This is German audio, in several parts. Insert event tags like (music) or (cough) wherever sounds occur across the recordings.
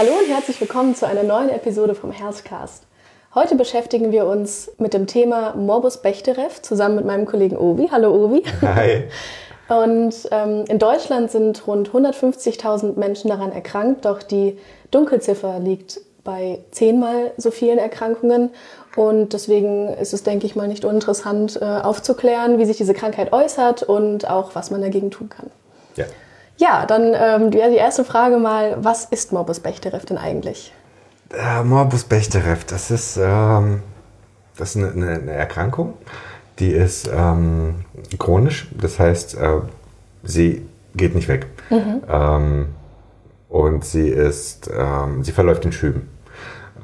Hallo und herzlich willkommen zu einer neuen Episode vom Herzcast. Heute beschäftigen wir uns mit dem Thema Morbus Bechterew zusammen mit meinem Kollegen Ovi. Hallo Ovi. Hi. Und ähm, in Deutschland sind rund 150.000 Menschen daran erkrankt, doch die Dunkelziffer liegt bei zehnmal so vielen Erkrankungen. Und deswegen ist es, denke ich mal, nicht uninteressant äh, aufzuklären, wie sich diese Krankheit äußert und auch, was man dagegen tun kann. Ja. Ja, dann ähm, die erste Frage mal, was ist Morbus Bechterew denn eigentlich? Äh, Morbus Bechterew, das ist, ähm, das ist eine, eine, Erkrankung, die ist ähm, chronisch, das heißt, äh, sie geht nicht weg. Mhm. Ähm, und sie ist, ähm, sie verläuft in Schüben.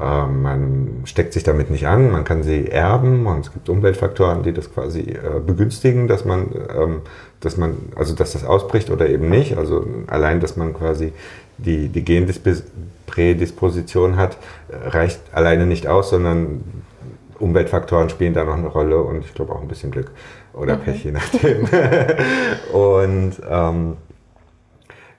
Ähm, man steckt sich damit nicht an, man kann sie erben und es gibt Umweltfaktoren, die das quasi äh, begünstigen, dass man, ähm, dass man, also dass das ausbricht oder eben nicht. Also allein, dass man quasi die, die Genprädisposition hat, äh, reicht alleine nicht aus, sondern Umweltfaktoren spielen da noch eine Rolle und ich glaube auch ein bisschen Glück oder mhm. Pech, je nachdem. (laughs) und ähm,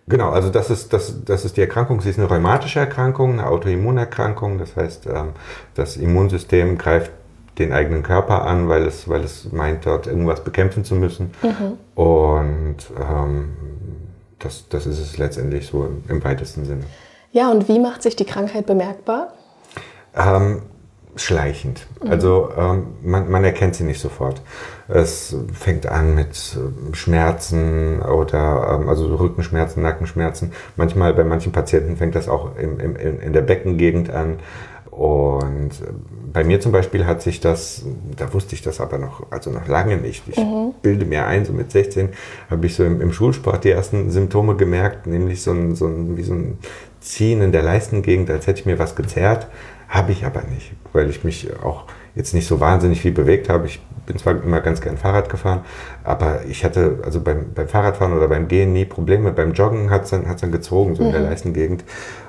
Genau, also das ist, das, das ist die Erkrankung. Sie ist eine rheumatische Erkrankung, eine Autoimmunerkrankung. Das heißt, ähm, das Immunsystem greift den eigenen Körper an, weil es, weil es meint, dort irgendwas bekämpfen zu müssen. Mhm. Und ähm, das, das ist es letztendlich so im, im, weitesten Sinne. Ja, und wie macht sich die Krankheit bemerkbar? Ähm, schleichend. Also ähm, man, man erkennt sie nicht sofort. Es fängt an mit ähm, Schmerzen oder ähm, also Rückenschmerzen, Nackenschmerzen. Manchmal bei manchen Patienten fängt das auch im, im, in der Beckengegend an. Und äh, bei mir zum Beispiel hat sich das, da wusste ich das aber noch, also noch lange nicht. Ich mhm. bilde mir ein, so mit 16 habe ich so im, im, Schulsport die ersten Symptome gemerkt, nämlich so ein, so ein, wie so ein Ziehen in der Leistengegend, als hätte ich mir was gezerrt. Habe ich aber nicht, weil ich mich auch jetzt nicht so wahnsinnig viel bewegt habe. Ich bin zwar immer ganz gern Fahrrad gefahren, aber ich hatte also beim, beim Fahrradfahren oder beim Gehen nie Probleme. Beim Joggen hat es dann, hat's dann gezogen, so mhm. in der mhm. Leistengegend.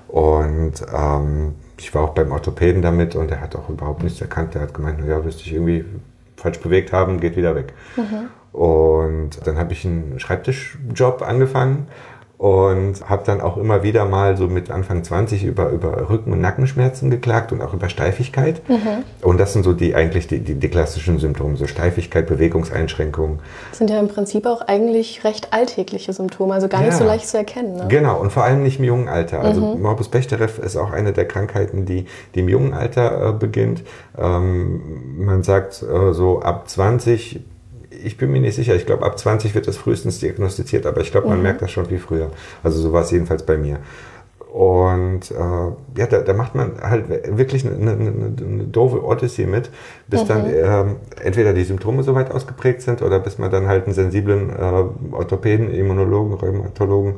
Und ähm, ich war auch beim Orthopäden damit und er hat auch überhaupt nichts erkannt. Der hat gemeint, ja, wirst dich irgendwie falsch bewegt haben, geht wieder weg. Mhm. Und dann habe ich einen Schreibtischjob angefangen und habe dann auch immer wieder mal so mit Anfang 20 über, über Rücken- und Nackenschmerzen geklagt und auch über Steifigkeit. Mhm. Und das sind so die eigentlich die, die, die, klassischen Symptome, so Steifigkeit, Bewegungseinschränkungen. Das sind ja im Prinzip auch eigentlich recht alltägliche Symptome, also gar ja. nicht so leicht zu erkennen. Ne? Genau, und vor allem nicht im jungen Alter. Also mhm. Morbus Bechterew ist auch eine der Krankheiten, die, die im jungen Alter äh, beginnt. Ähm, man sagt äh, so ab 20 ich bin mir nicht sicher. Ich glaube, ab 20 wird das frühestens diagnostiziert, aber ich glaube, man mhm. merkt das schon wie früher. Also so war es jedenfalls bei mir. Und äh, ja, da, da macht man halt wirklich eine, eine, eine doofe Odyssey mit, bis mhm. dann äh, entweder die Symptome so weit ausgeprägt sind oder bis man dann halt einen sensiblen äh, Orthopäden, Immunologen, Rheumatologen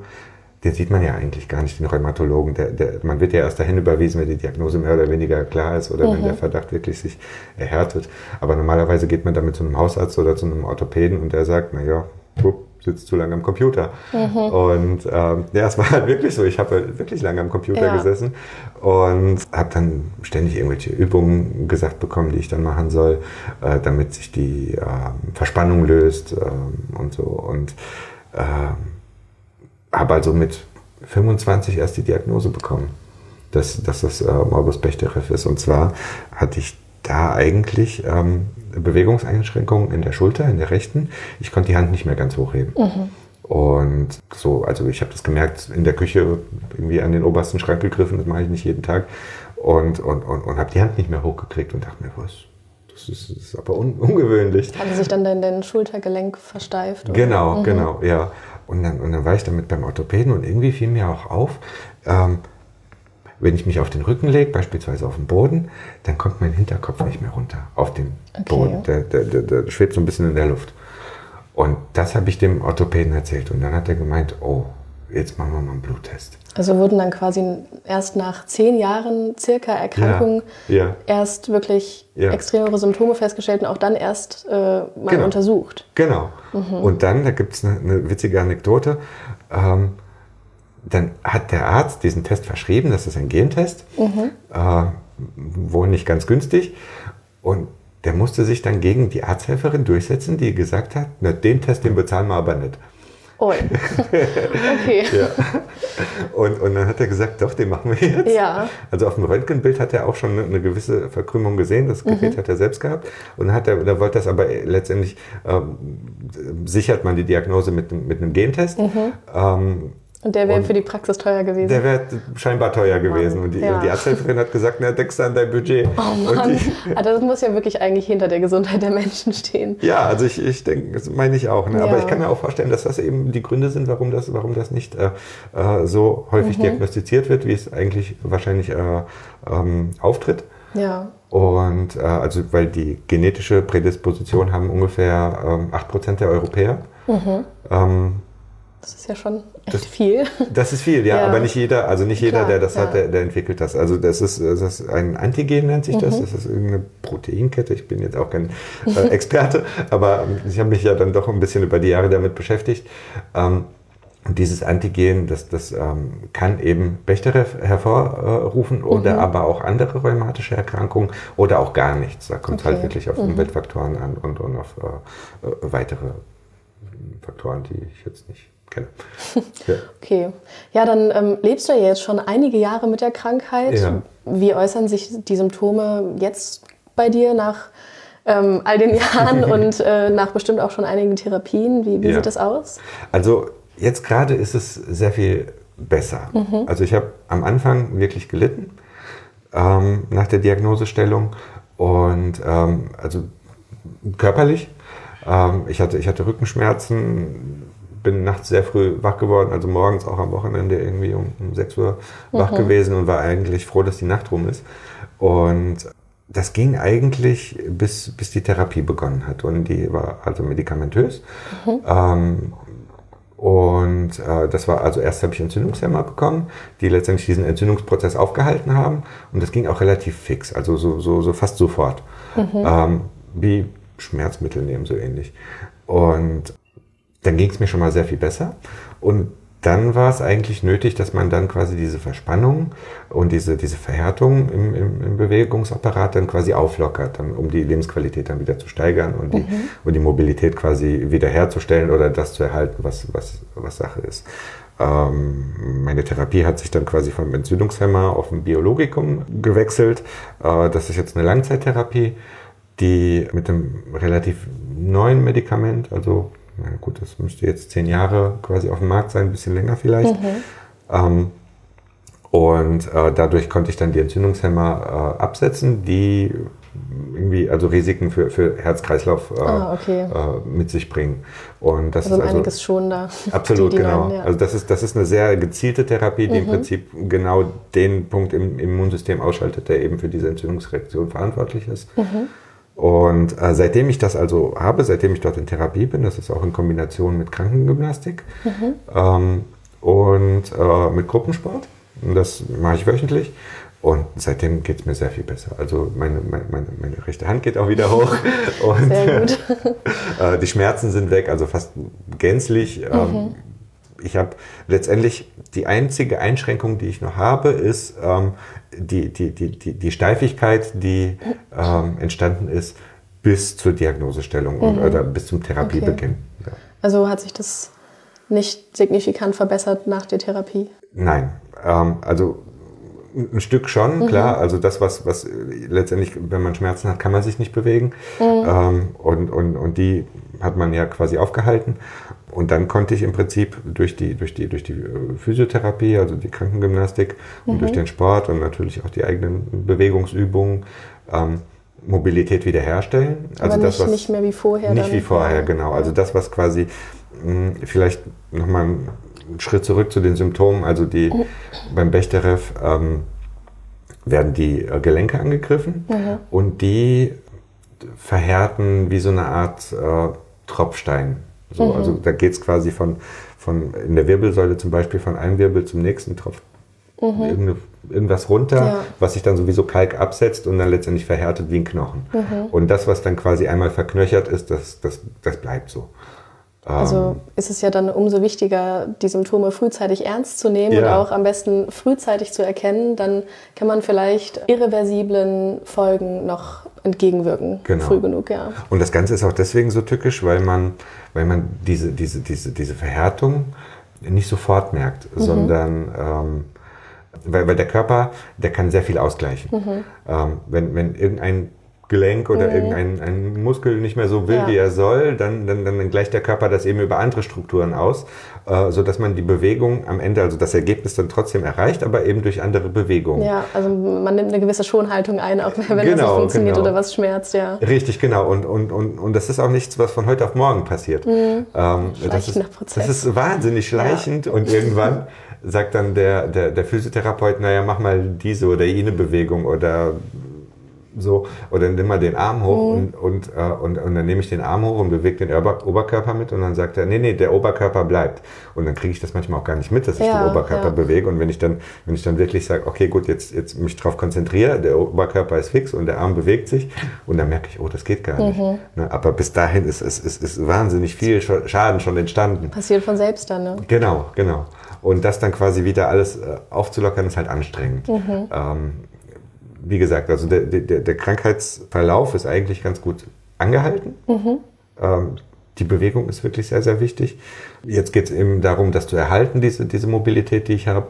den sieht man ja eigentlich gar nicht, den Rheumatologen. Der, der, man wird ja erst dahin überwiesen, wenn die Diagnose mehr oder weniger klar ist oder mhm. wenn der Verdacht wirklich sich erhärtet. Aber normalerweise geht man damit zu einem Hausarzt oder zu einem Orthopäden und der sagt, na ja, du sitzt zu lange am Computer. Mhm. Und ähm, ja, es war halt wirklich so. Ich habe halt wirklich lange am Computer ja. gesessen und habe dann ständig irgendwelche Übungen gesagt bekommen, die ich dann machen soll, äh, damit sich die äh, Verspannung löst äh, und so. Und äh, habe also mit 25 erst die Diagnose bekommen, dass, dass das äh, Morbus Bechterew ist. Und zwar hatte ich da eigentlich ähm, Bewegungseinschränkungen in der Schulter, in der rechten. Ich konnte die Hand nicht mehr ganz hochheben. Mhm. Und so, also ich habe das gemerkt, in der Küche irgendwie an den obersten Schrank gegriffen, das mache ich nicht jeden Tag. Und, und, und, und habe die Hand nicht mehr hochgekriegt und dachte mir, was, das ist, das ist aber un (laughs) ungewöhnlich. Hatte sich dann dein, dein Schultergelenk versteift? Oder? Genau, mhm. genau, ja. Und dann, und dann war ich damit beim Orthopäden und irgendwie fiel mir auch auf, ähm, wenn ich mich auf den Rücken lege, beispielsweise auf den Boden, dann kommt mein Hinterkopf nicht mehr runter auf den okay. Boden. Der, der, der, der schwebt so ein bisschen in der Luft. Und das habe ich dem Orthopäden erzählt. Und dann hat er gemeint, oh, jetzt machen wir mal einen Bluttest. Also wurden dann quasi erst nach zehn Jahren circa Erkrankung ja, ja. erst wirklich ja. extremere Symptome festgestellt und auch dann erst äh, mal genau. untersucht. Genau. Mhm. Und dann, da gibt es eine, eine, witzige Anekdote, ähm, dann hat der Arzt diesen Test verschrieben, das ist ein Gentest, mhm. äh, wohl nicht ganz günstig. Und der musste sich dann gegen die Arzthelferin durchsetzen, die gesagt hat, na, den Test, den bezahlen wir aber nicht. Oh, (laughs) okay. ja. und, und dann hat er gesagt, doch, den machen wir jetzt. Ja. Also auf dem Röntgenbild hat er auch schon eine, gewisse Verkrümmung gesehen. Das Gerät mhm. hat er selbst gehabt. Und dann hat er, da wollte das aber letztendlich, ähm, sichert man die Diagnose mit, mit einem Gentest. Mhm. Ähm, und der wäre für die Praxis teuer gewesen. Der wäre scheinbar teuer gewesen. Und die, ja. und die Arzthelferin hat gesagt, na, deckst du an dein Budget. Oh Mann. Die, also das muss ja wirklich eigentlich hinter der Gesundheit der Menschen stehen. Ja, also ich, ich denke, das meine ich auch. Ne? Ja. Aber ich kann mir auch vorstellen, dass das eben die Gründe sind, warum das, warum das nicht äh, äh so häufig mhm. diagnostiziert wird, wie es eigentlich wahrscheinlich äh, ähm, auftritt. Ja. Und äh, also, weil die genetische Prädisposition haben ungefähr ähm, 8% der Europäer. Mhm. Ähm, das ist ja schon echt das, viel. Das ist viel, ja, ja, aber nicht jeder, also nicht jeder, Klar, der das ja. hat, der, der, entwickelt das. Also das ist, das ist ein Antigen nennt sich das, mhm. das ist irgendeine Proteinkette. Ich bin jetzt auch kein äh, Experte, (laughs) aber ich habe mich ja dann doch ein bisschen über die Jahre damit beschäftigt. Ähm, und dieses Antigen, das, das ähm, kann eben Bechterew hervorrufen oder mhm. aber auch andere rheumatische Erkrankungen oder auch gar nichts. Da kommt es halt okay. halt wirklich auf mhm. Umweltfaktoren an und, und auf äh, äh weitere Faktoren, die ich jetzt nicht kenne. (laughs) Ja. Okay. Ja, dann ähm, lebst du ja jetzt schon einige Jahre mit der Krankheit. Ja. Wie äußern sich die Symptome jetzt bei dir nach ähm, all den Jahren (laughs) und äh, nach bestimmt auch schon einigen Therapien? Wie, wie ja. sieht das aus? Also jetzt gerade ist es sehr viel besser. Mhm. Also ich habe am Anfang wirklich gelitten ähm, nach der Diagnosestellung und ähm, also körperlich. Ähm, ich, hatte, ich hatte Rückenschmerzen, bin nachts sehr früh wach geworden, also morgens auch am Wochenende irgendwie um, um 6 Uhr wach mhm. gewesen und war eigentlich froh, dass die Nacht rum ist. Und das ging eigentlich bis, bis die Therapie begonnen hat und die war also medikamentös. Mhm. Ähm, und äh, das war also erst habe ich Entzündungshemmer bekommen, die letztendlich diesen Entzündungsprozess aufgehalten haben. Und das ging auch relativ fix, also so, so, so fast sofort. Mhm. Ähm, wie Schmerzmittel nehmen, so ähnlich. Und dann ging es mir schon mal sehr viel besser. Und dann war es eigentlich nötig, dass man dann quasi diese Verspannung und diese, diese Verhärtung im, im, im Bewegungsapparat dann quasi auflockert, dann, um die Lebensqualität dann wieder zu steigern und die, mhm. und die Mobilität quasi wiederherzustellen oder das zu erhalten, was, was, was Sache ist. Ähm, meine Therapie hat sich dann quasi vom Entzündungshemmer auf ein Biologikum gewechselt. Äh, das ist jetzt eine Langzeittherapie, die mit einem relativ neuen Medikament, also na gut, das müsste jetzt zehn Jahre quasi auf dem Markt sein, ein bisschen länger vielleicht. Mhm. Ähm, und äh, dadurch konnte ich dann die Entzündungshemmer äh, absetzen, die irgendwie also Risiken für, für Herz-Kreislauf äh, ah, okay. äh, mit sich bringen. Und das also ist also einiges schon da. Absolut, (laughs) die, die genau. Neuen, ja. Also das ist, das ist eine sehr gezielte Therapie, die mhm. im Prinzip genau den Punkt im Immunsystem ausschaltet, der eben für diese Entzündungsreaktion verantwortlich ist. Mhm. Und äh, seitdem ich das also habe, seitdem ich dort in Therapie bin, das ist auch in Kombination mit Krankengymnastik mhm. ähm, und äh, mit Gruppensport, und das mache ich wöchentlich. Und seitdem geht es mir sehr viel besser. Also meine, meine, meine, rechte Hand geht auch wieder hoch. (laughs) und sehr gut. (laughs) äh, die Schmerzen sind weg, also fast gänzlich. Ähm, mhm. Ich habe letztendlich die einzige Einschränkung, die ich noch habe, ist, ähm, die, die, die, die, die Steifigkeit, die ähm, entstanden ist bis zur Diagnosestellung mhm. oder bis zum Therapiebeginn. Okay. Ja. Also hat sich das nicht signifikant verbessert nach der Therapie? Nein, ähm, also ein Stück schon, mhm. klar. Also das, was, was letztendlich, wenn man Schmerzen hat, kann man sich nicht bewegen. Mhm. Ähm, und, und, und die hat man ja quasi aufgehalten. Und dann konnte ich im Prinzip durch die, durch die, durch die äh, Physiotherapie, also die Krankengymnastik mhm. und durch mhm. den Sport und natürlich auch die eigenen Bewegungsübungen ähm, Mobilität wiederherstellen. Also Aber das, was, nicht mehr wie vorher. Nicht wie vorher, genau. Also das, was quasi mh, hm, vielleicht nochmal einen Schritt zurück zu den Symptomen, also die oh. beim Bechterew ähm, werden die äh, Gelenke angegriffen mhm. und die verhärten wie so eine Art äh, Tropfstein. So, mhm. Also da geht es quasi von, von in der Wirbelsäule zum Beispiel von einem Wirbel zum nächsten tropft mhm. irgendwas runter, ja. was sich dann sowieso Kalk absetzt und dann letztendlich verhärtet wie ein Knochen. Mhm. Und das, was dann quasi einmal verknöchert ist, das, das, das bleibt so. Also ähm, ist es ja dann umso wichtiger, die Symptome frühzeitig ernst zu nehmen ja. und auch am besten frühzeitig zu erkennen. Dann kann man vielleicht irreversiblen Folgen noch entgegenwirken. Genau. Früh genug, ja. Und das Ganze ist auch deswegen so tückisch, weil man, weil man diese, diese, diese, diese Verhärtung nicht sofort merkt, mhm. sondern ähm, weil, weil der Körper, der kann sehr viel ausgleichen. Mhm. Ähm, wenn, wenn irgendein Gelenk oder mhm. irgendein ein Muskel nicht mehr so will, ja. wie er soll, dann, dann, dann gleicht der Körper das eben über andere Strukturen aus, äh, sodass man die Bewegung am Ende, also das Ergebnis dann trotzdem erreicht, aber eben durch andere Bewegungen. Ja, also man nimmt eine gewisse Schonhaltung ein, auch wenn genau, das nicht genau, funktioniert genau. oder was schmerzt, ja. Richtig, genau. Und, und, und, und das ist auch nichts, was von heute auf morgen passiert. Mhm. Ähm, das, ist, das ist wahnsinnig schleichend ja. und irgendwann sagt dann der, der, der Physiotherapeut, naja, mach mal diese oder jene Bewegung oder so, oder nimm mal den Arm hoch mhm. und, und, äh, und, und dann nehme ich den Arm hoch und bewege den Ober Oberkörper mit und dann sagt er, nee, nee, der Oberkörper bleibt. Und dann kriege ich das manchmal auch gar nicht mit, dass ich ja, den Oberkörper ja. bewege. Und wenn ich dann, wenn ich dann wirklich sage, okay, gut, jetzt, jetzt mich darauf konzentriere, der Oberkörper ist fix und der Arm bewegt sich und dann merke ich, oh, das geht gar nicht. Mhm. Ne, aber bis dahin ist, ist, ist, ist wahnsinnig viel Schaden schon entstanden. Passiert von selbst dann, ne? Genau, genau. Und das dann quasi wieder alles äh, aufzulockern, ist halt anstrengend. Mhm. Ähm, wie gesagt, also der, der, der, Krankheitsverlauf ist eigentlich ganz gut angehalten. Mhm. Ähm, die Bewegung ist wirklich sehr, sehr wichtig. Jetzt geht es eben darum, das zu erhalten, diese, diese Mobilität, die ich habe.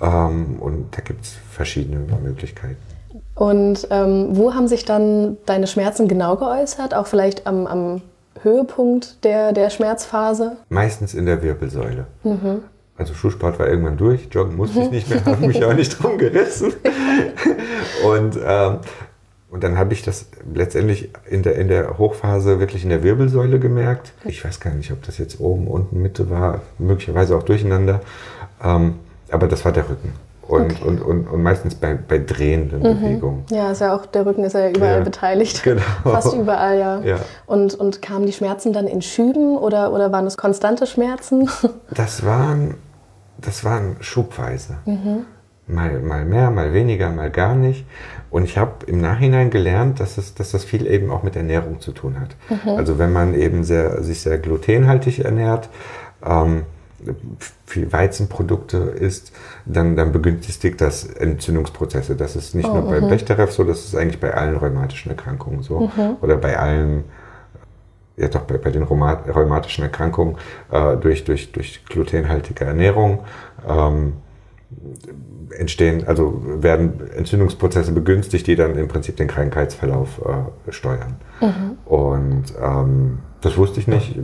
Ähm, und da gibt es verschiedene Möglichkeiten. Und ähm, wo haben sich dann deine Schmerzen genau geäußert? Auch vielleicht am, am Höhepunkt der, der Schmerzphase? Meistens in der Wirbelsäule. Mhm. Also Schulsport war irgendwann durch, Joggen musste ich nicht mehr, habe mich auch nicht drum gerissen. und, ähm, und dann habe ich das letztendlich in der, in der Hochphase wirklich in der Wirbelsäule gemerkt. Ich weiß gar nicht, ob das jetzt oben, unten, Mitte war, möglicherweise auch durcheinander. Ähm, aber das war der Rücken. Und, okay. und, und, und meistens bei, bei drehenden mhm. Bewegungen. Ja, ist ja auch, der Rücken ist ja überall ja, beteiligt. Genau. Fast überall, ja. ja. Und, und kamen die Schmerzen dann in Schüben oder, oder waren es konstante Schmerzen? Das waren das waren schubweise. Mhm. Mal, mal mehr, mal weniger, mal gar nicht. Und ich habe im Nachhinein gelernt, dass, es, dass das viel eben auch mit Ernährung zu tun hat. Mhm. Also wenn man eben sehr, sich sehr glutenhaltig ernährt, ähm, viel Weizenprodukte isst, dann, dann begünstigt das Entzündungsprozesse. Das ist nicht oh, nur bei mhm. Bechterew so, das ist eigentlich bei allen rheumatischen Erkrankungen so. Mhm. Oder bei allen ja doch bei, bei den rheumatischen Erkrankungen äh, durch, durch, durch glutenhaltige Ernährung ähm, entstehen, also werden Entzündungsprozesse begünstigt, die dann im Prinzip den Krankheitsverlauf äh, steuern. Mhm. Und ähm, das wusste ich nicht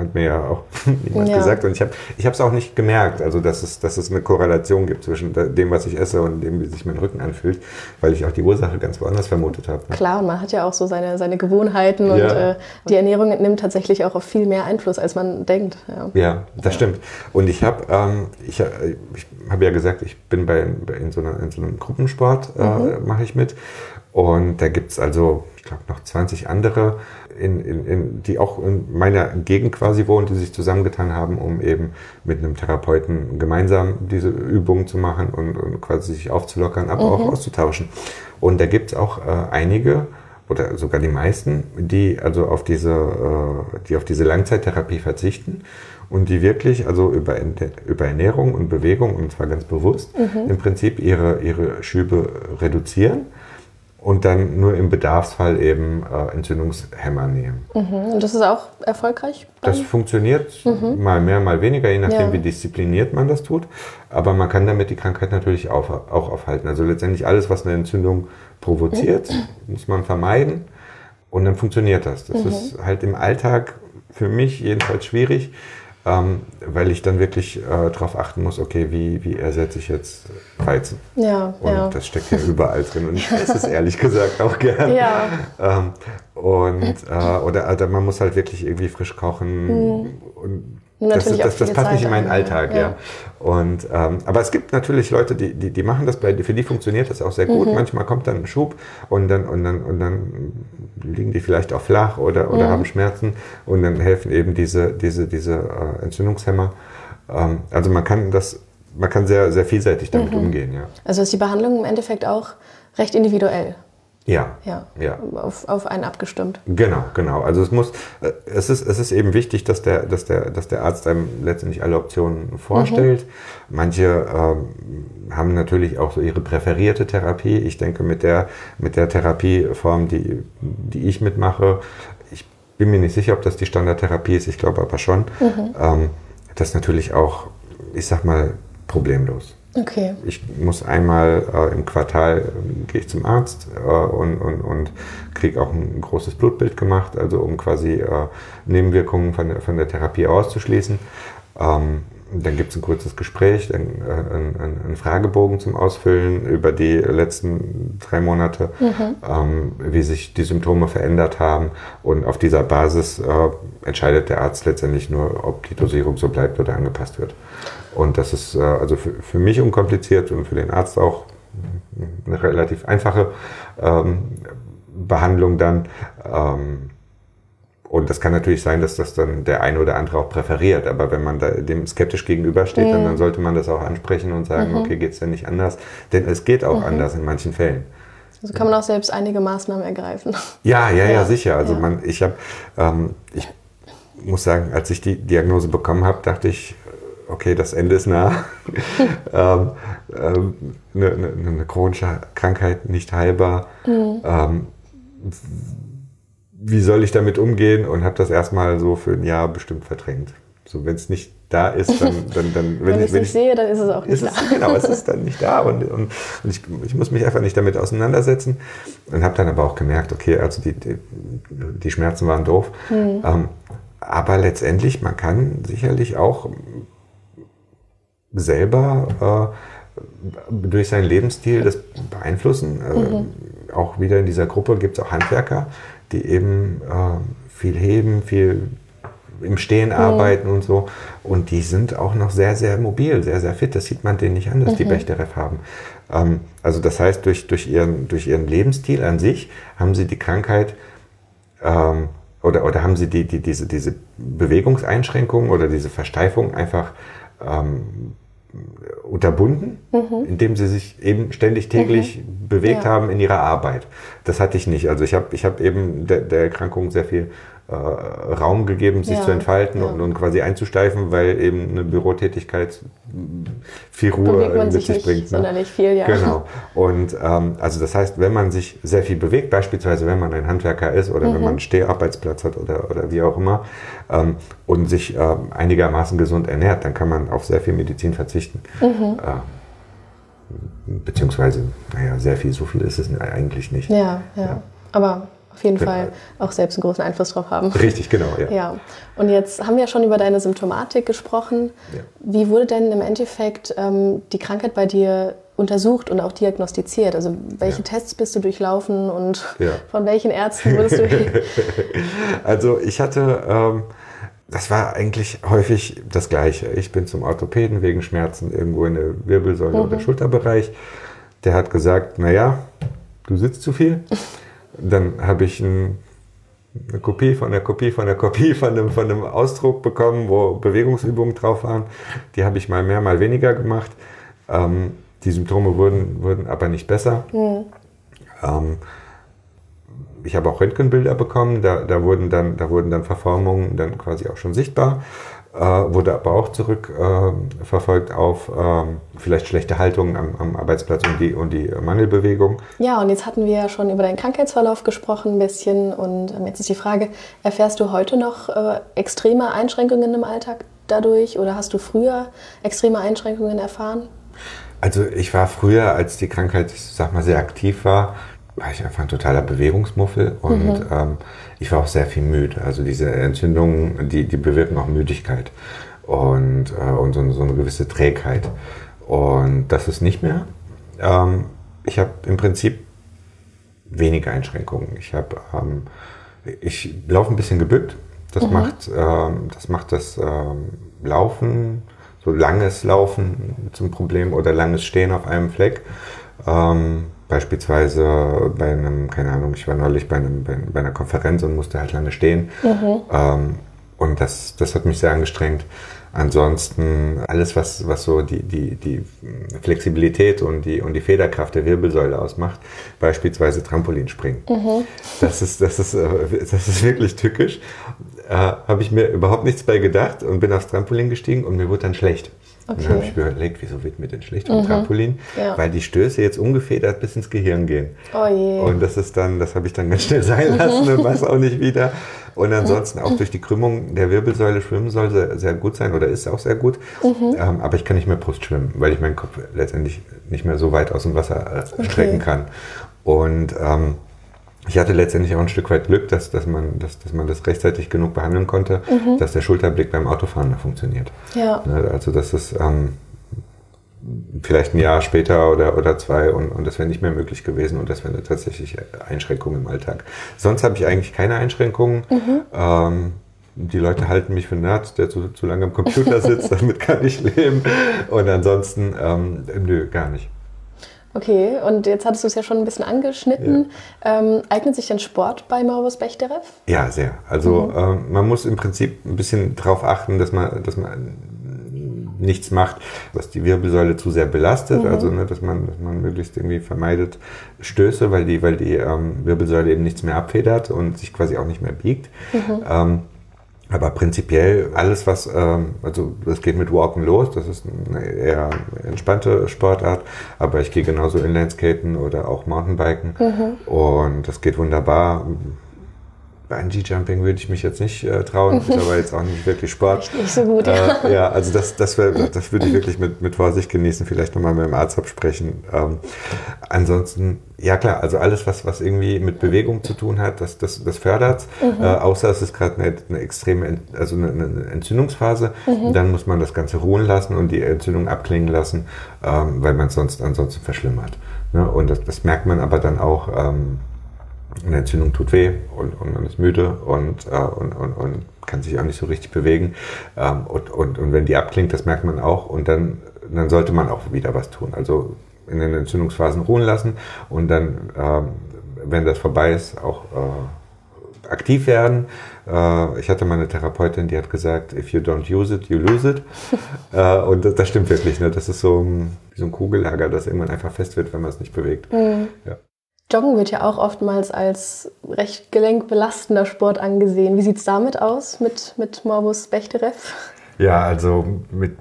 hat mir ja auch (laughs) niemand ja. gesagt. Und ich habe ich es auch nicht gemerkt, also dass es, dass es eine Korrelation gibt zwischen dem, was ich esse und dem, wie sich mein Rücken anfühlt, weil ich auch die Ursache ganz woanders vermutet habe. Ne? Klar, man hat ja auch so seine, seine Gewohnheiten ja. und äh, die Ernährung nimmt tatsächlich auch auf viel mehr Einfluss, als man denkt. Ja, ja das stimmt. Und ich habe ähm, ich, ich hab ja gesagt, ich bin bei, in, so einer, in so einem Gruppensport, äh, mhm. mache ich mit. Und da gibt es also, glaube, noch 20 andere in, in, in, die auch in meiner Gegend quasi wohnen, die sich zusammengetan haben, um eben mit einem Therapeuten gemeinsam diese Übungen zu machen und, und quasi sich aufzulockern, aber mhm. auch auszutauschen. Und da gibt es auch äh, einige oder sogar die meisten, die also auf diese, äh, die auf diese Langzeittherapie verzichten und die wirklich also über, über Ernährung und Bewegung und zwar ganz bewusst mhm. im Prinzip ihre, ihre Schübe reduzieren und dann nur im Bedarfsfall eben äh, Entzündungshemmer nehmen. Mhm. Und das ist auch erfolgreich? Das funktioniert mhm. mal mehr, mal weniger, je nachdem, ja. wie diszipliniert man das tut. Aber man kann damit die Krankheit natürlich auch, auch aufhalten. Also letztendlich alles, was eine Entzündung provoziert, mhm. muss man vermeiden. Und dann funktioniert das. Das mhm. ist halt im Alltag für mich jedenfalls schwierig ähm, weil ich dann wirklich äh, darauf achten muss, okay, wie, wie ersetze ich jetzt Weizen? Ja, und ja. das steckt ja überall drin und ich esse es ehrlich (laughs) gesagt auch gern. Ja. Ähm, und, äh, oder, oder man muss halt wirklich irgendwie frisch kochen mhm. und das, das, das, das passt nicht in meinen Alltag, ja. ja. Und, ähm, aber es gibt natürlich Leute, die, die, die machen das, bei, für die funktioniert das auch sehr gut. Mhm. Manchmal kommt dann ein Schub und dann, und dann, und dann liegen die vielleicht auch flach oder, oder mhm. haben Schmerzen und dann helfen eben diese, diese, diese äh, Entzündungshemmer. Ähm, also man kann das, man kann sehr, sehr vielseitig damit mhm. umgehen, ja. Also ist die Behandlung im Endeffekt auch recht individuell. Ja. Ja. Ja. Auf, auf einen abgestimmt. Genau, genau. Also es muss, äh, es ist, es ist eben wichtig, dass der, dass der, dass der Arzt einem letztendlich alle Optionen vorstellt. Manche ähm, haben natürlich auch so ihre präferierte Therapie. Ich denke, mit der, mit der Therapieform, die, die ich mitmache, ich bin mir nicht sicher, ob das die Standardtherapie ist, ich glaube aber schon, ähm, das natürlich auch, ich sag mal, problemlos. Okay. Ich muss einmal äh, im Quartal ähm, gehe ich zum Arzt äh, und, und, und kriege auch ein großes Blutbild gemacht, also um quasi äh, Nebenwirkungen von der, von der Therapie auszuschließen. Ähm, dann gibt es ein kurzes Gespräch, äh, ein, Fragebogen zum Ausfüllen über die letzten drei Monate, ähm, wie sich die Symptome verändert haben. Und auf dieser Basis äh, entscheidet der Arzt letztendlich nur, ob die Dosierung so bleibt oder angepasst wird. Und das ist äh, also für, für mich unkompliziert und für den Arzt auch eine relativ einfache ähm, Behandlung dann. Ähm, und das kann natürlich sein, dass das dann der eine oder andere auch präferiert. Aber wenn man dem skeptisch gegenübersteht, dann, dann sollte man das auch ansprechen und sagen, okay, geht es denn nicht anders? Denn es geht auch anders in manchen Fällen. Also kann man auch selbst einige Maßnahmen ergreifen. Ja, ja, ja, Ja, sicher. Also ja. man, ich habe, ähm, ich muss sagen, als ich die Diagnose bekommen habe, dachte ich, okay, das Ende ist nah. (laughs) ähm, ähm, eine, eine, eine chronische Krankheit nicht heilbar. Mhm. Wie soll ich damit umgehen? Und habe das erstmal so für ein Jahr bestimmt verdrängt. So, wenn es nicht da ist, dann, dann, dann (laughs) Wenn, ich es nicht sehe, dann ist es auch nicht ist da. es, (laughs) genau, es (laughs) ist dann nicht da und, und, und ich, ich muss mich einfach nicht damit auseinandersetzen und habe dann aber auch gemerkt, okay, also die, die, die Schmerzen waren doof, ähm, aber letztendlich, man kann sicherlich auch selber äh, durch seinen Lebensstil das beeinflussen. Äh, Auch wieder in dieser Gruppe gibt es auch Handwerker, die eben äh, viel heben, viel im Stehen arbeiten und so. Und die sind auch noch sehr, sehr mobil, sehr, sehr fit. Das sieht man denen nicht an, dass die Bechterew haben. Ähm, also das heißt, durch, durch, ihren, durch ihren Lebensstil an sich haben sie die Krankheit ähm, oder, oder haben sie die, die, diese, diese Bewegungseinschränkungen oder diese Versteifung einfach ähm, unterbunden, indem sie sich eben ständig täglich bewegt Ja. haben in ihrer Arbeit. Das hatte ich nicht. Also ich habe ich hab eben der, der Erkrankung sehr viel äh, Raum gegeben, sich Ja, zu entfalten ja. und, und quasi einzusteifen, weil eben eine Bürotätigkeit viel Ruhe mit sich sich nicht bringt. ne? sonderlich viel, ja. Genau. Und ähm, also das heißt, wenn man sich sehr viel bewegt, beispielsweise wenn man ein Handwerker ist oder Mhm. wenn man einen Steharbeitsplatz hat oder, oder wie auch immer, ähm, und sich ähm, einigermaßen gesund ernährt, dann kann man auf sehr viel Medizin verzichten. Mhm. Äh, beziehungsweise, naja, sehr viel, so viel ist es eigentlich nicht. Ja, ja. Aber auf jeden Genau. Fall auch selbst einen großen Einfluss drauf haben. Richtig, genau, ja. Ja, und jetzt haben wir schon über deine Symptomatik gesprochen. Ja. Wie wurde denn im Endeffekt ähm, die Krankheit bei dir untersucht und auch diagnostiziert? Also welche Ja. Tests bist du durchlaufen und Ja. (laughs) von welchen Ärzten wurdest du... (laughs) Also ich hatte, ähm, das war eigentlich häufig das Gleiche. Ich bin zum Orthopäden wegen Schmerzen irgendwo in der Wirbelsäule oder Schulterbereich. Der hat gesagt, naja, du sitzt zu viel. (laughs) Dann habe ich ein, eine Kopie von der Kopie von der Kopie von einem, von einem Ausdruck bekommen, wo Bewegungsübungen drauf waren. Die habe ich mal mehr, mal weniger gemacht. Ähm, die Symptome wurden, wurden aber nicht besser. Ähm, ich habe auch Röntgenbilder bekommen, da, da, wurden dann, da wurden dann Verformungen dann quasi auch schon sichtbar, äh, wurde aber auch zurück äh, verfolgt auf ähm, vielleicht schlechte Haltung am, am Arbeitsplatz und die, und die Mangelbewegung. Ja, und jetzt hatten wir ja schon über deinen Krankheitsverlauf gesprochen ein bisschen. Und ähm, jetzt ist die Frage, erfährst du heute noch äh, extreme Einschränkungen im Alltag dadurch? Oder hast du früher extreme Einschränkungen erfahren? Also ich war früher, als die Krankheit, ich sag mal, sehr aktiv war, war ich einfach ein totaler Bewegungsmuffel und ähm, ich war auch sehr viel müde. Also diese Entzündungen, die, die bewirken auch Müdigkeit und, äh, und so, so eine gewisse Trägheit. Und das ist nicht mehr. Ähm, ich habe im Prinzip wenige Einschränkungen. Ich habe, ähm, ich laufe ein bisschen gebückt. Das macht, ähm, das macht das ähm, Laufen, so langes Laufen zum Problem oder langes Stehen auf einem Fleck. Ähm, beispielsweise bei einem, keine Ahnung, ich war neulich bei, einem, bei, bei einer Konferenz und musste halt lange stehen. Ähm, und das, das hat mich sehr angestrengt. Ansonsten alles, was, was so die, die, die Flexibilität und die, und die Federkraft der Wirbelsäule ausmacht, beispielsweise Trampolinspringen. Mhm. Das, ist, das, ist, äh, das ist wirklich tückisch. Äh, Habe ich mir überhaupt nichts bei gedacht und bin aufs Trampolin gestiegen und mir wurde dann schlecht. Okay. Und dann habe ich mir überlegt, wieso wird mir denn schlecht vom mhm. Trampolin? Ja. Weil die Stöße jetzt ungefedert bis ins Gehirn gehen. Oh je. Und das ist dann, das habe ich dann ganz schnell sein lassen und weiß auch nicht wieder. Und ansonsten auch durch die Krümmung der Wirbelsäule schwimmen soll sehr, sehr gut sein oder ist auch sehr gut. Mhm. Ähm, aber ich kann nicht mehr Brust schwimmen, weil ich meinen Kopf letztendlich nicht mehr so weit aus dem Wasser äh, okay. strecken kann. Und ähm, ich hatte letztendlich auch ein Stück weit Glück, dass, dass, man, dass, dass man das rechtzeitig genug behandeln konnte, mhm. dass der Schulterblick beim Autofahren noch funktioniert. Ja. Ne, also das ist ähm, vielleicht ein Jahr später oder, oder zwei und, und das wäre nicht mehr möglich gewesen und das wäre eine tatsächliche Einschränkung im Alltag. Sonst habe ich eigentlich keine Einschränkungen. Mhm. Ähm, die Leute halten mich für einen Nerd, der zu, zu lange am Computer sitzt, (laughs) damit kann ich leben. Und ansonsten, ähm, nö, gar nicht. Okay, und jetzt hattest du es ja schon ein bisschen angeschnitten. Ja. Ähm, eignet sich denn Sport bei Maurus Bechterew? Ja, sehr. Also mhm. ähm, man muss im Prinzip ein bisschen darauf achten, dass man, dass man nichts macht, was die Wirbelsäule zu sehr belastet. Mhm. Also ne, dass man, dass man möglichst irgendwie vermeidet Stöße, weil die, weil die ähm, Wirbelsäule eben nichts mehr abfedert und sich quasi auch nicht mehr biegt. Mhm. Aber prinzipiell alles, was, ähm, also das geht mit Walken los, das ist eine eher entspannte Sportart, aber ich gehe genauso Inlineskaten oder auch Mountainbiken mhm. und das geht wunderbar. Bungee Jumping würde ich mich jetzt nicht äh, trauen, ist aber jetzt auch nicht wirklich Sport. (laughs) Nicht so gut, ja. Äh, ja, also das, das, wär, das würde ich wirklich mit, mit Vorsicht genießen, vielleicht nochmal mit dem Arzt absprechen. Ähm, ansonsten, ja klar, also alles, was, was irgendwie mit Bewegung zu tun hat, das, das, das fördert mhm. äh, außer es ist gerade eine, eine extreme, also eine, eine Entzündungsphase. Mhm. Dann muss man das Ganze ruhen lassen und die Entzündung abklingen lassen, ähm, weil man es sonst ansonsten verschlimmert. Ne? Und das, das merkt man aber dann auch, ähm, eine Entzündung tut weh und, und man ist müde und, äh, und, und, und, kann sich auch nicht so richtig bewegen. Ähm, und, und, und wenn die abklingt, das merkt man auch. Und dann, dann sollte man auch wieder was tun. Also in den Entzündungsphasen ruhen lassen und dann, ähm, wenn das vorbei ist, auch äh, aktiv werden. Äh, ich hatte mal eine Therapeutin, die hat gesagt, if you don't use it, you lose it. (laughs) äh, und das, das, stimmt wirklich. Ne? Das ist so, wie so ein Kugellager, das irgendwann einfach fest wird, wenn man es nicht bewegt. Mhm. Ja. Joggen wird ja auch oftmals als recht gelenkbelastender Sport angesehen. Wie sieht es damit aus mit, mit Morbus Bechterew? Ja, also mit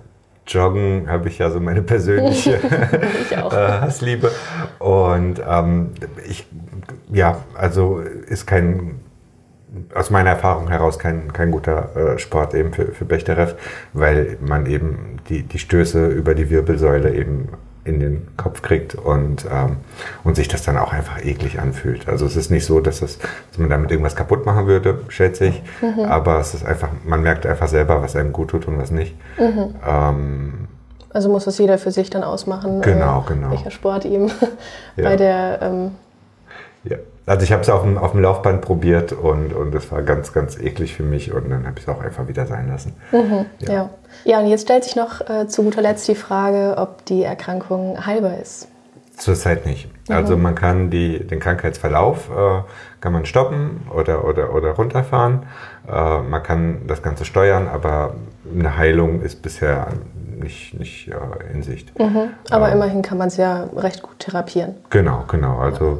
Joggen habe ich ja so meine persönliche (laughs) äh, Hassliebe. Und ähm, ich, ja, also ist kein, aus meiner Erfahrung heraus kein, kein guter äh, Sport eben für, für Bechterew, weil man eben die, die Stöße über die Wirbelsäule eben in den Kopf kriegt und, ähm, und sich das dann auch einfach eklig anfühlt. Also es ist nicht so, dass, das, dass man damit irgendwas kaputt machen würde, schätze ich, mhm. aber es ist einfach, man merkt einfach selber, was einem gut tut und was nicht. Mhm. Ähm, also muss es jeder für sich dann ausmachen, genau, äh, genau. welcher Sport ihm ja. (laughs) bei der ähm, ja. Also ich habe es auf dem, auf dem Laufband probiert und, und das war ganz, ganz eklig für mich und dann habe ich es auch einfach wieder sein lassen. Mhm, ja. ja. ja. und jetzt stellt sich noch äh, zu guter Letzt die Frage, ob die Erkrankung heilbar ist. Zurzeit nicht. Mhm. Also man kann die, den Krankheitsverlauf äh, kann man stoppen oder, oder, oder runterfahren. Äh, man kann das Ganze steuern, aber eine Heilung ist bisher nicht, nicht äh, in Sicht. Mhm. Aber immerhin kann man es ja recht gut therapieren. Genau, genau. Also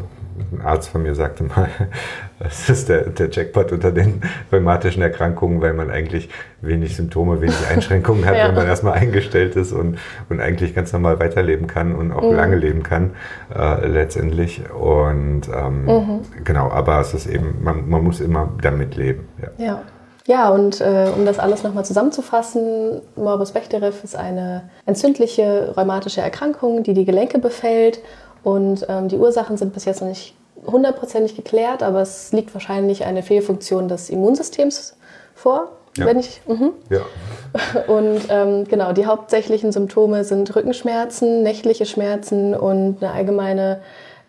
ein Arzt von mir sagte mal, (laughs) das ist der, der Jackpot unter den rheumatischen Erkrankungen, weil man eigentlich wenig Symptome, wenig (laughs) Einschränkungen hat, ja. wenn man erstmal eingestellt ist und, und eigentlich ganz normal weiterleben kann und auch mhm. lange leben kann äh, letztendlich. Und ähm, mhm. genau, aber es ist eben, man, man muss immer damit leben. Ja. ja. Ja, und äh, um das alles nochmal zusammenzufassen, Morbus Bechterew ist eine entzündliche rheumatische Erkrankung, die die Gelenke befällt und ähm, die Ursachen sind bis jetzt noch nicht hundertprozentig geklärt, aber es liegt wahrscheinlich eine Fehlfunktion des Immunsystems vor. Ja. Wenn ich, mhm. ja. (laughs) Und ähm, genau, die hauptsächlichen Symptome sind Rückenschmerzen, nächtliche Schmerzen und eine allgemeine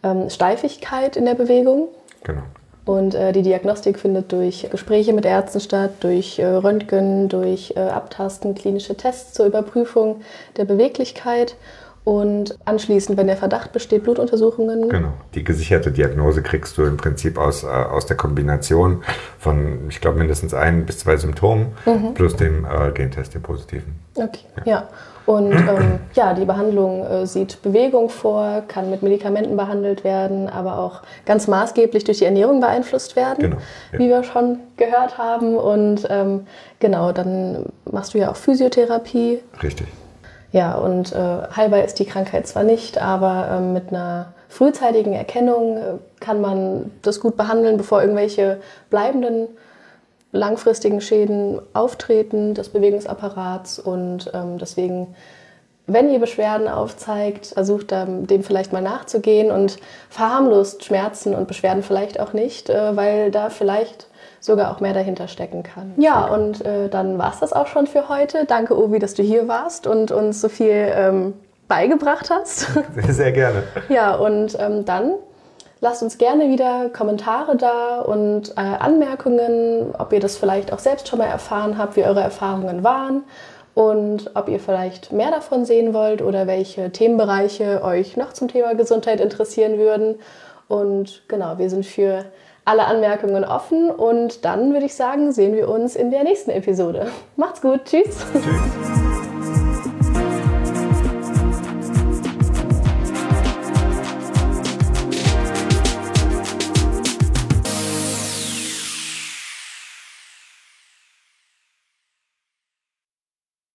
ähm, Steifigkeit in der Bewegung. Genau. Und äh, die Diagnostik findet durch Gespräche mit Ärzten statt, durch äh, Röntgen, durch äh, Abtasten, klinische Tests zur Überprüfung der Beweglichkeit. Und anschließend, wenn der Verdacht besteht, Blutuntersuchungen. Genau. Die gesicherte Diagnose kriegst du im Prinzip aus, äh, aus der Kombination von, ich glaube, mindestens ein bis zwei Symptomen mhm. plus dem äh, Gentest, dem positiven. Okay, ja. ja. Und ähm, ja, die Behandlung äh, sieht Bewegung vor, kann mit Medikamenten behandelt werden, aber auch ganz maßgeblich durch die Ernährung beeinflusst werden, genau, ja. wie wir schon gehört haben. Und ähm, genau, dann machst du ja auch Physiotherapie. Richtig. Ja, und äh, heilbar ist die Krankheit zwar nicht, aber äh, mit einer frühzeitigen Erkennung äh, kann man das gut behandeln, bevor irgendwelche bleibenden langfristigen Schäden auftreten des Bewegungsapparats. Und ähm, deswegen, wenn ihr Beschwerden aufzeigt, versucht dem vielleicht mal nachzugehen und verharmlost Schmerzen und Beschwerden vielleicht auch nicht, äh, weil da vielleicht sogar auch mehr dahinter stecken kann. Ja, und äh, dann war es das auch schon für heute. Danke, Ovi, dass du hier warst und uns so viel ähm, beigebracht hast. (laughs) Sehr gerne. Ja, und ähm, dann lasst uns gerne wieder Kommentare da und äh, Anmerkungen, ob ihr das vielleicht auch selbst schon mal erfahren habt, wie eure Erfahrungen waren und ob ihr vielleicht mehr davon sehen wollt oder welche Themenbereiche euch noch zum Thema Gesundheit interessieren würden. Und genau, wir sind für alle Anmerkungen offen und dann würde ich sagen, sehen wir uns in der nächsten Episode. Macht's gut, tschüss. Tschüss.